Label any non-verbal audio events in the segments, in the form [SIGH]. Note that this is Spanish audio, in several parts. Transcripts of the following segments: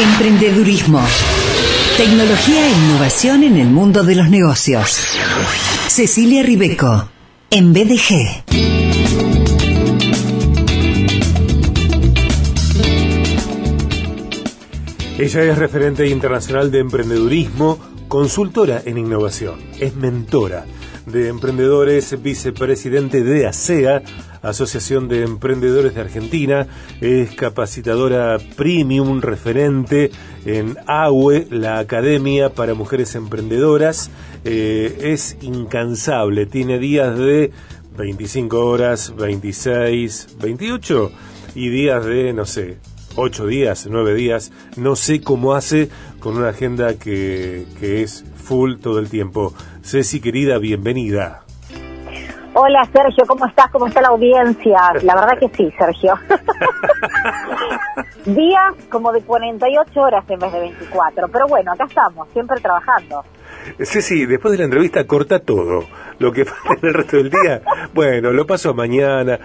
Emprendedurismo. Tecnología e innovación en el mundo de los negocios. Cecilia Ribeco, en BDG. Ella es referente internacional de emprendedurismo, consultora en innovación, es mentora de Emprendedores, vicepresidente de ASEA, Asociación de Emprendedores de Argentina, es capacitadora premium referente en AUE, la Academia para Mujeres Emprendedoras, eh, es incansable, tiene días de 25 horas, 26, 28 y días de, no sé, 8 días, 9 días, no sé cómo hace con una agenda que, que es full todo el tiempo. Ceci, querida, bienvenida. Hola Sergio, ¿cómo estás? ¿Cómo está la audiencia? La verdad que sí, Sergio. [LAUGHS] Días como de 48 horas en vez de 24, pero bueno, acá estamos, siempre trabajando. Ceci, después de la entrevista corta todo. Lo que [LAUGHS] falta en el resto del día, bueno, lo paso mañana.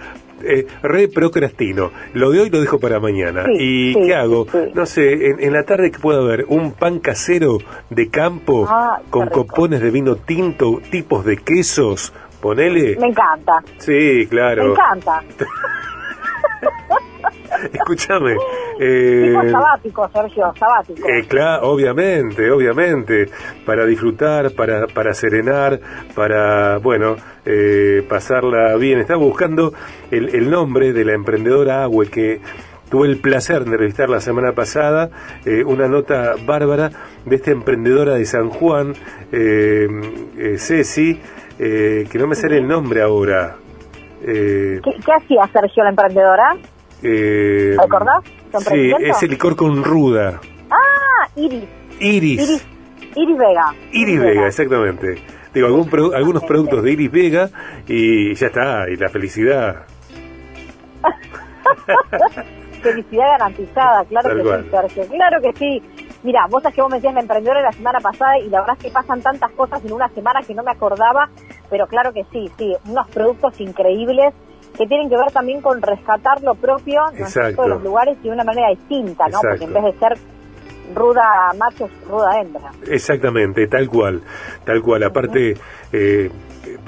Eh, re procrastino. Lo de hoy lo dejo para mañana. ¿Y qué hago? No sé, en, la tarde que puedo haber un pan casero de campo Ah, con copones de vino tinto, tipos de quesos. Ponele. Me encanta, Sí, claro. me encanta. [LAUGHS] [LAUGHS] Escúchame. Tipo eh, sabático, Sergio, sabático. Eh, claro, obviamente, obviamente, para disfrutar, para, para serenar, para, bueno, eh, pasarla bien. Estaba buscando el, el nombre de la emprendedora Agüe que tuve el placer de entrevistar la semana pasada, eh, una nota bárbara de esta emprendedora de San Juan, eh, eh, Ceci, eh, que no me sale el nombre ahora. Eh, ¿Qué, qué hacía Sergio la emprendedora? Eh, ¿Recordás su Sí, ese licor con ruda. Ah, Iris, Iris. Iris, Iris Vega. Iris Vega, exactamente. Digo, algún pro- algunos productos de Iris Vega y ya está, y la felicidad. [LAUGHS] Felicidad garantizada, claro Tal que cual. sí, Sergio. Claro que sí. Mira, vos sabés que vos me decías la emprendedora la semana pasada y la verdad es que pasan tantas cosas en una semana que no me acordaba, pero claro que sí, sí, unos productos increíbles que tienen que ver también con rescatar lo propio. Exacto. de los lugares y de una manera distinta, ¿no? Porque en vez de ser ruda macho, ruda hembra. Exactamente, tal cual, tal cual. Aparte, eh,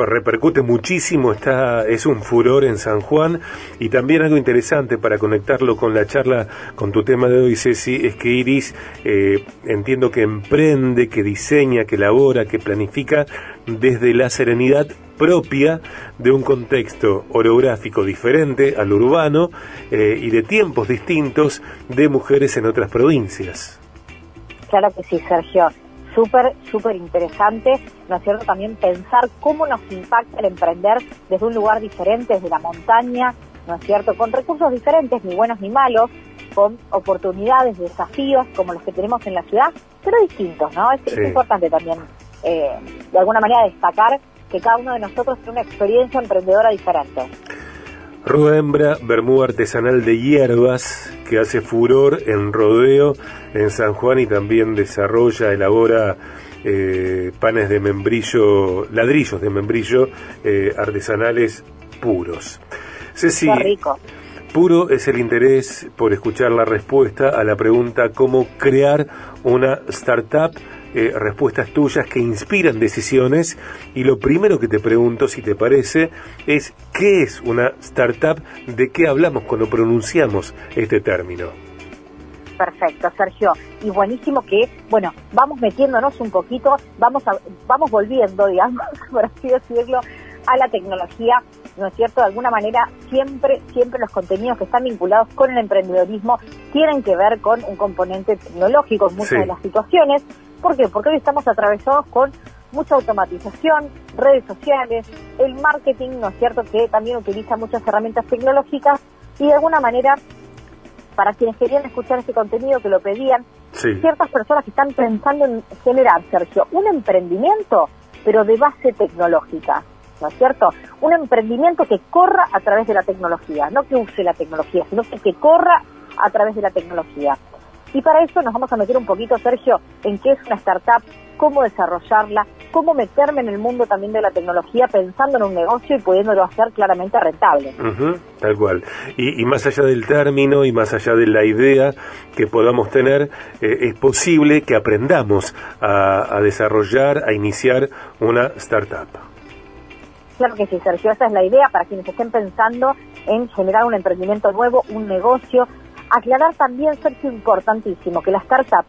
repercute muchísimo, está, es un furor en San Juan y también algo interesante para conectarlo con la charla, con tu tema de hoy, Ceci, es que Iris eh, entiendo que emprende, que diseña, que elabora, que planifica desde la serenidad propia de un contexto orográfico diferente al urbano eh, y de tiempos distintos de mujeres en otras provincias. Claro que sí, Sergio. Súper, súper interesante, ¿no es cierto? También pensar cómo nos impacta el emprender desde un lugar diferente, desde la montaña, ¿no es cierto? Con recursos diferentes, ni buenos ni malos, con oportunidades, desafíos como los que tenemos en la ciudad, pero distintos, ¿no? Es, importante también, eh, de alguna manera, destacar que cada uno de nosotros tiene una experiencia emprendedora diferente. Ruda Hembra, bermuda artesanal de hierbas que hace furor en rodeo en San Juan y también desarrolla, elabora eh, panes de membrillo, ladrillos de membrillo eh, artesanales puros. Ceci, Qué rico. puro es el interés por escuchar la respuesta a la pregunta cómo crear una startup. Eh, respuestas tuyas que inspiran decisiones y lo primero que te pregunto, si te parece, es ¿qué es una startup? ¿De qué hablamos cuando pronunciamos este término? Perfecto, Sergio. Y buenísimo que, bueno, vamos metiéndonos un poquito, vamos a, vamos volviendo, digamos, [LAUGHS] por así decirlo, a la tecnología, ¿no es cierto? De alguna manera, siempre, siempre los contenidos que están vinculados con el emprendedorismo tienen que ver con un componente tecnológico en muchas Sí. de las situaciones. ¿Por qué? Porque hoy estamos atravesados con mucha automatización, redes sociales, el marketing, ¿no es cierto?, que también utiliza muchas herramientas tecnológicas y de alguna manera para quienes querían escuchar este contenido, que lo pedían, Sí, ciertas personas que están pensando en generar, Sergio, un emprendimiento, pero de base tecnológica, ¿no es cierto? Un emprendimiento que corra a través de la tecnología, no que use la tecnología, sino que, que corra a través de la tecnología. Y para eso nos vamos a meter un poquito, Sergio, en qué es una startup, cómo desarrollarla, cómo meterme en el mundo también de la tecnología pensando en un negocio y pudiéndolo hacer claramente rentable. tal cual. Y, más allá del término y más allá de la idea que podamos tener, eh, es posible que aprendamos a, a desarrollar, a iniciar una startup. Claro que sí, Sergio, esa es la idea para quienes estén pensando en generar un emprendimiento nuevo, un negocio. Aclarar también, Sergio, importantísimo, que la startup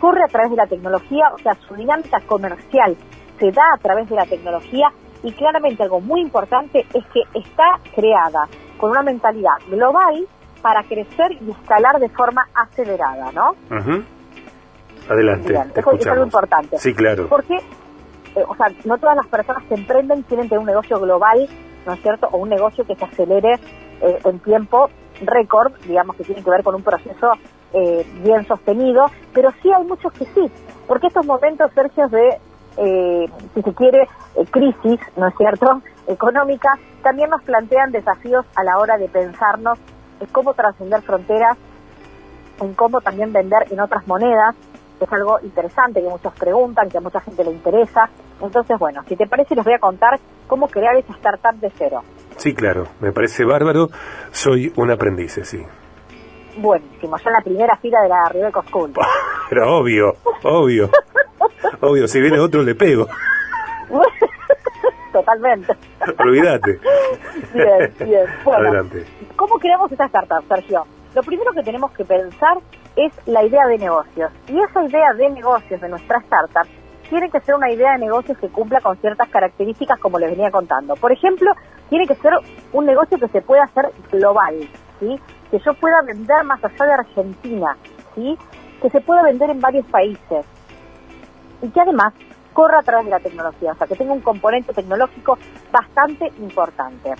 corre a través de la tecnología, o sea, su dinámica comercial se da a través de la tecnología y claramente algo muy importante es que está creada con una mentalidad global para crecer y escalar de forma acelerada, ¿no? Adelante. eso es algo importante. Sí, claro. Porque, eh, o sea, no todas las personas que emprenden tienen que tener un negocio global, ¿no es cierto? O un negocio que se acelere eh, en tiempo récord, digamos que tiene que ver con un proceso eh, bien sostenido, pero sí hay muchos que sí, porque estos momentos, Sergio, de, eh, si se quiere, eh, crisis, ¿no es cierto?, [LAUGHS] económica, también nos plantean desafíos a la hora de pensarnos en cómo trascender fronteras, en cómo también vender en otras monedas, es algo interesante que muchos preguntan, que a mucha gente le interesa. Entonces, bueno, si te parece, les voy a contar cómo crear esa startup de cero. Sí, claro, me parece bárbaro. Soy un aprendiz, sí buenísimo. Yo en la primera fila de la Ribeco School. [LAUGHS] Pero obvio, obvio. obvio, si viene otro le pego. [LAUGHS] Totalmente. Olvídate. Bien, bien. Adelante. ¿Cómo creamos esta startup, Sergio? Lo primero que tenemos que pensar es la idea de negocios. Y esa idea de negocios de nuestra startup tiene que ser una idea de negocios que cumpla con ciertas características como les venía contando. Por ejemplo, tiene que ser un negocio que se pueda hacer global, ¿sí? que yo pueda vender más allá de Argentina, ¿sí? que se pueda vender en varios países y que además corra a través de la tecnología, o sea, que tenga un componente tecnológico bastante importante.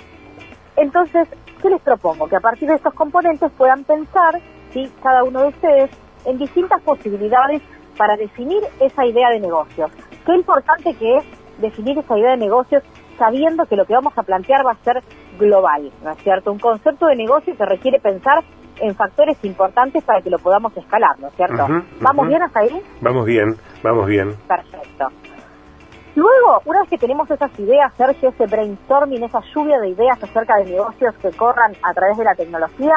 Entonces, ¿qué les propongo? Que a partir de estos componentes puedan pensar, ¿sí? cada uno de ustedes, en distintas posibilidades para definir esa idea de negocios. Qué importante que es definir esa idea de negocios sabiendo que lo que vamos a plantear va a ser global, ¿no es cierto? Un concepto de negocio que requiere pensar en factores importantes para que lo podamos escalar, ¿no es cierto? ¿Vamos bien hasta ahí? Vamos bien, vamos bien. Perfecto. Luego, una vez que tenemos esas ideas, Sergio, ese brainstorming, esa lluvia de ideas acerca de negocios que corran a través de la tecnología,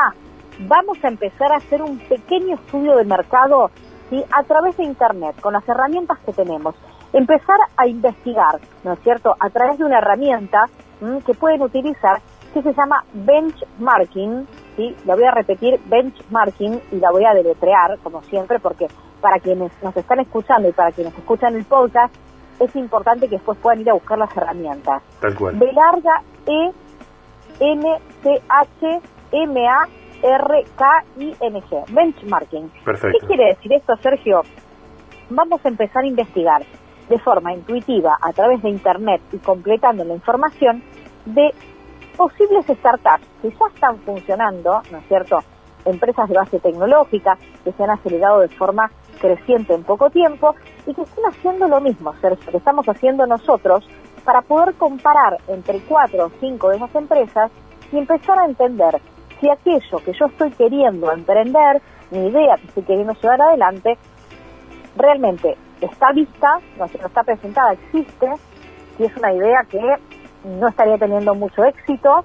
vamos a empezar a hacer un pequeño estudio de mercado ¿sí? a través de Internet, con las herramientas que tenemos empezar a investigar, ¿no es cierto?, a través de una herramienta que pueden utilizar que se llama benchmarking, ¿sí? La voy a repetir, benchmarking, y la voy a deletrear, como siempre, porque para quienes nos están escuchando y para quienes escuchan el podcast, es importante que después puedan ir a buscar las herramientas. Tal cual. B larga E N C H M A R K I N G. Benchmarking. Perfecto. ¿Qué quiere decir esto, Sergio? Vamos a empezar a investigar de forma intuitiva a través de Internet y completando la información de posibles startups que ya están funcionando, ¿no es cierto? Empresas de base tecnológica que se han acelerado de forma creciente en poco tiempo y que están haciendo lo mismo, Sergio, que estamos haciendo nosotros para poder comparar entre cuatro o cinco de esas empresas y empezar a entender si aquello que yo estoy queriendo emprender, mi idea que estoy queriendo llevar adelante, realmente está vista, no, está presentada, existe, si es una idea que no estaría teniendo mucho éxito,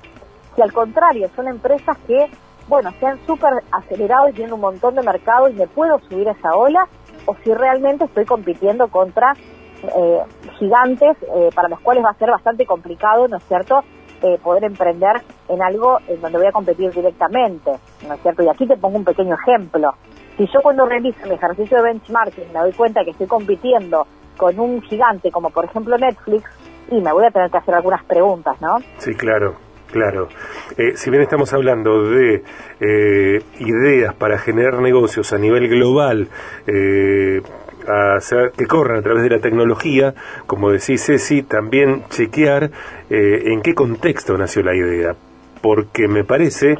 si al contrario son empresas que, bueno, se han súper acelerado y tienen un montón de mercado y me puedo subir a esa ola, o si realmente estoy compitiendo contra eh, gigantes eh, para los cuales va a ser bastante complicado, ¿no es cierto?, eh, poder emprender en algo en donde voy a competir directamente, ¿no es cierto? Y aquí te pongo un pequeño ejemplo. Si yo cuando realizo mi ejercicio de benchmarking me doy cuenta que estoy compitiendo con un gigante como por ejemplo Netflix, y me voy a tener que hacer algunas preguntas, ¿no? Sí, claro. Claro. Eh, si bien estamos hablando de eh, ideas para generar negocios a nivel global, eh, hacer, que corran a través de la tecnología, como decís Ceci, también chequear en qué contexto nació la idea. Porque me parece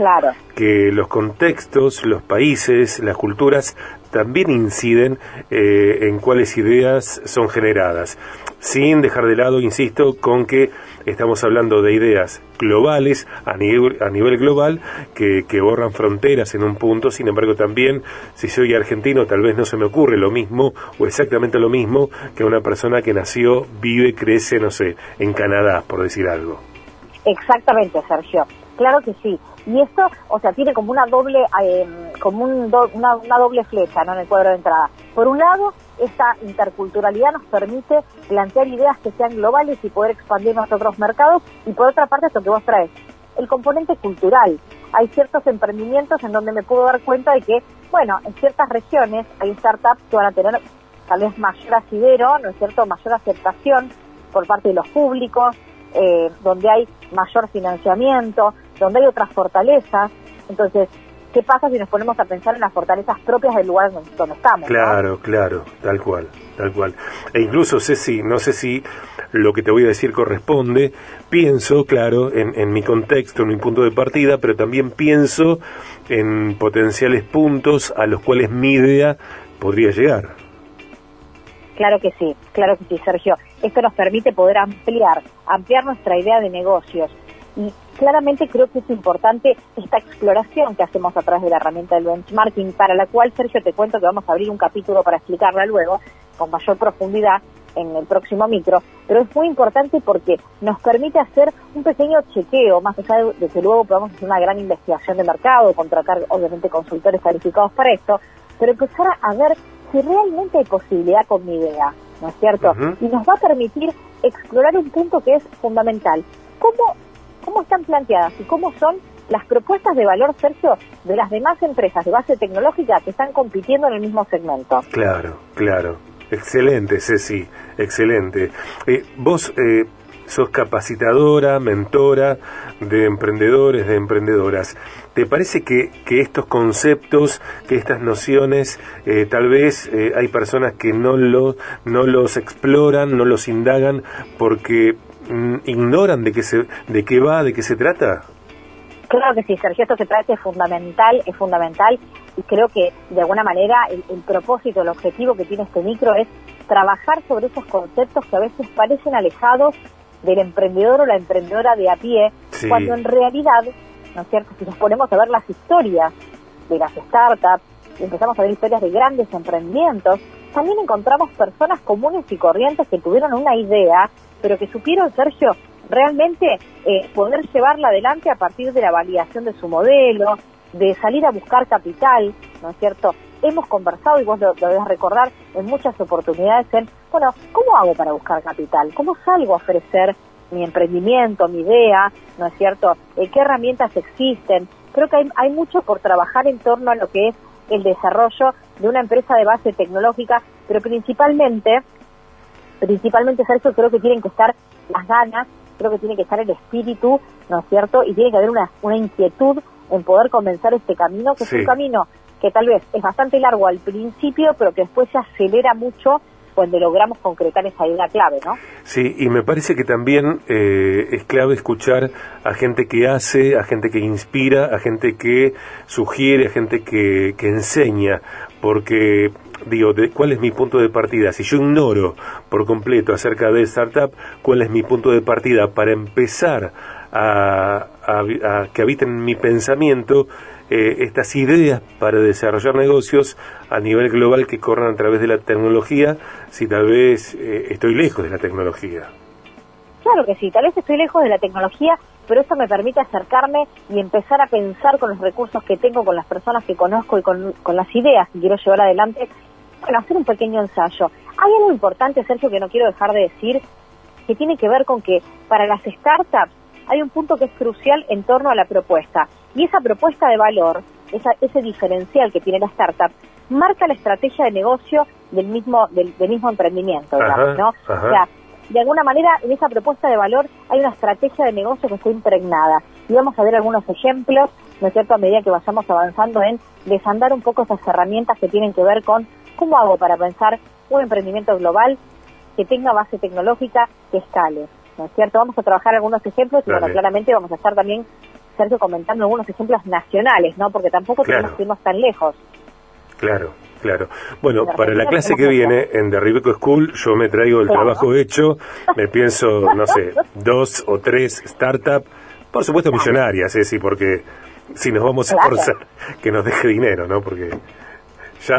que los contextos, los países, las culturas también inciden eh, en cuáles ideas son generadas, sin dejar de lado, insisto, con que estamos hablando de ideas globales, a nivel, a nivel global, que, que, borran fronteras en un punto, sin embargo también, si soy argentino, tal vez no se me ocurre lo mismo o exactamente lo mismo que una persona que nació, vive, crece, no sé, en Canadá, por decir algo. Exactamente, Sergio. Claro que sí. Y esto, o sea, tiene como una doble, eh, como un una, una, doble flecha, ¿no? En el cuadro de entrada. Por un lado, esta interculturalidad nos permite plantear ideas que sean globales y poder expandirnos a otros mercados. Y por otra parte, esto que vos traes, el componente cultural. Hay ciertos emprendimientos en donde me puedo dar cuenta de que, bueno, en ciertas regiones hay startups que van a tener tal vez mayor asidero, ¿no es cierto?, mayor aceptación por parte de los públicos, eh, donde hay mayor financiamiento, donde hay otras fortalezas. Entonces, ¿qué pasa si nos ponemos a pensar en las fortalezas propias del lugar donde estamos? Claro, claro, tal cual, tal cual. E incluso, Ceci, no sé si lo que te voy a decir corresponde, pienso, claro, en, en mi contexto, en mi punto de partida, pero también pienso en potenciales puntos a los cuales mi idea podría llegar. Claro que sí, claro que sí, Sergio. Esto nos permite poder ampliar, ampliar nuestra idea de negocios. Y claramente creo que es importante esta exploración que hacemos a través de la herramienta del benchmarking, para la cual, Sergio, te cuento que vamos a abrir un capítulo para explicarla luego con mayor profundidad en el próximo micro, pero es muy importante porque nos permite hacer un pequeño chequeo, más allá de, que luego podamos hacer una gran investigación de mercado, contratar obviamente consultores calificados para esto, pero empezar a ver si realmente hay posibilidad con mi idea, ¿no es cierto? Y nos va a permitir explorar un punto que es fundamental. ¿Cómo, ¿Cómo están planteadas y cómo son las propuestas de valor, Sergio, de las demás empresas de base tecnológica que están compitiendo en el mismo segmento? Claro, claro. Excelente, Ceci, excelente. Eh, vos eh, sos capacitadora, mentora de emprendedores, de emprendedoras. ¿Te parece que, estos conceptos, que estas nociones, eh, tal vez eh, hay personas que no, lo, no los exploran, no los indagan porque ignoran de qué, se, de qué va, de qué se trata? Claro que sí, Sergio, esto se trata es fundamental, es fundamental y creo que de alguna manera el, el, propósito, el objetivo que tiene este micro es trabajar sobre esos conceptos que a veces parecen alejados del emprendedor o la emprendedora de a pie, Sí. cuando en realidad, ¿no es cierto? Si nos ponemos a ver las historias de las startups, empezamos a ver historias de grandes emprendimientos, también encontramos personas comunes y corrientes que tuvieron una idea, pero que supieron, Sergio, realmente eh, poder llevarla adelante a partir de la validación de su modelo, de salir a buscar capital, ¿no es cierto? Hemos conversado, y vos lo, lo debes recordar, en muchas oportunidades en, bueno, ¿cómo hago para buscar capital? ¿Cómo salgo a ofrecer mi emprendimiento, mi idea, ¿no es cierto? Eh, ¿Qué herramientas existen? Creo que hay, hay mucho por trabajar en torno a lo que es el desarrollo de una empresa de base tecnológica, pero principalmente, principalmente, Sergio, creo que tienen que estar las ganas, creo que tiene que estar el espíritu, ¿no es cierto? Y tiene que haber una, una inquietud en poder comenzar este camino, que Sí. es un camino que tal vez es bastante largo al principio, pero que después se acelera mucho cuando logramos concretar esa idea clave, ¿no? Sí, y me parece que también eh, es clave escuchar a gente que hace, a gente que inspira, a gente que sugiere, a gente que, que enseña, porque digo, de, ¿cuál es mi punto de partida? Si yo ignoro por completo acerca de startup, ¿cuál es mi punto de partida para empezar a, a, a que habiten en mi pensamiento eh, estas ideas para desarrollar negocios a nivel global que corran a través de la tecnología, si tal vez eh, estoy lejos de la tecnología. Claro que sí, tal vez estoy lejos de la tecnología, pero eso me permite acercarme y empezar a pensar con los recursos que tengo, con las personas que conozco y con, con las ideas que quiero llevar adelante. Bueno, hacer un pequeño ensayo. Hay algo importante, Sergio, que no quiero dejar de decir, que tiene que ver con que para las startups hay un punto que es crucial en torno a la propuesta. Y esa propuesta de valor, esa, ese diferencial que tiene la startup, marca la estrategia de negocio del mismo, del, del mismo emprendimiento, digamos, Ajá, ¿no? ajá. O sea, de alguna manera en esa propuesta de valor hay una estrategia de negocio que está impregnada. Y vamos a ver algunos ejemplos, ¿no es cierto?, a medida que vayamos avanzando en desandar un poco esas herramientas que tienen que ver con cómo hago para pensar un emprendimiento global que tenga base tecnológica que escale, ¿no es cierto? Vamos a trabajar algunos ejemplos y bueno, claramente vamos a estar también, Sergio, comentando algunos ejemplos nacionales, ¿no? Porque tampoco Claro. tenemos que irnos tan lejos. Claro, Claro. Bueno, para la clase que viene en The Ribeco School, yo me traigo el trabajo hecho, me pienso, no sé, [LAUGHS] dos o tres startups, por supuesto millonarias, ¿eh? sí, porque si nos vamos a esforzar, que nos deje dinero, ¿no? Porque ya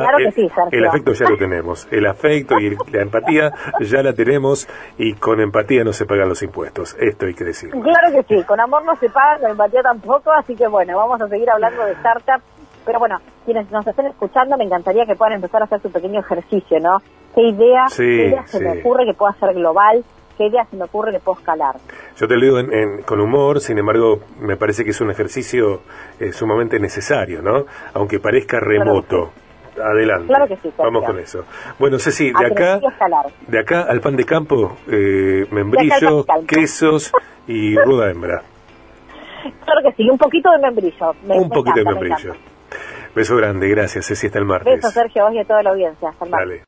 el, afecto ya lo tenemos, el afecto y la empatía ya la tenemos y con empatía no se pagan los impuestos, esto hay que decir. Claro que sí, con amor no se paga, con empatía tampoco, así que bueno, vamos a seguir hablando de startups, pero bueno, quienes nos estén escuchando me encantaría que puedan empezar a hacer su pequeño ejercicio, ¿no? ¿Qué idea, se me ocurre que pueda ser global? ¿Qué idea se me ocurre que puedo escalar? Yo te lo digo con humor, sin embargo, me parece que es un ejercicio eh, sumamente necesario, ¿no? Aunque parezca remoto. Adelante. Claro que sí. Vamos con eso. Bueno, Ceci, de acá, de acá al pan de campo, eh, membrillo, quesos y ruda hembra. Claro que sí, un poquito de membrillo. un poquito de membrillo. Beso grande, gracias, Ceci, hasta el martes. Beso, Sergio, vos y a toda la audiencia. Hasta el martes.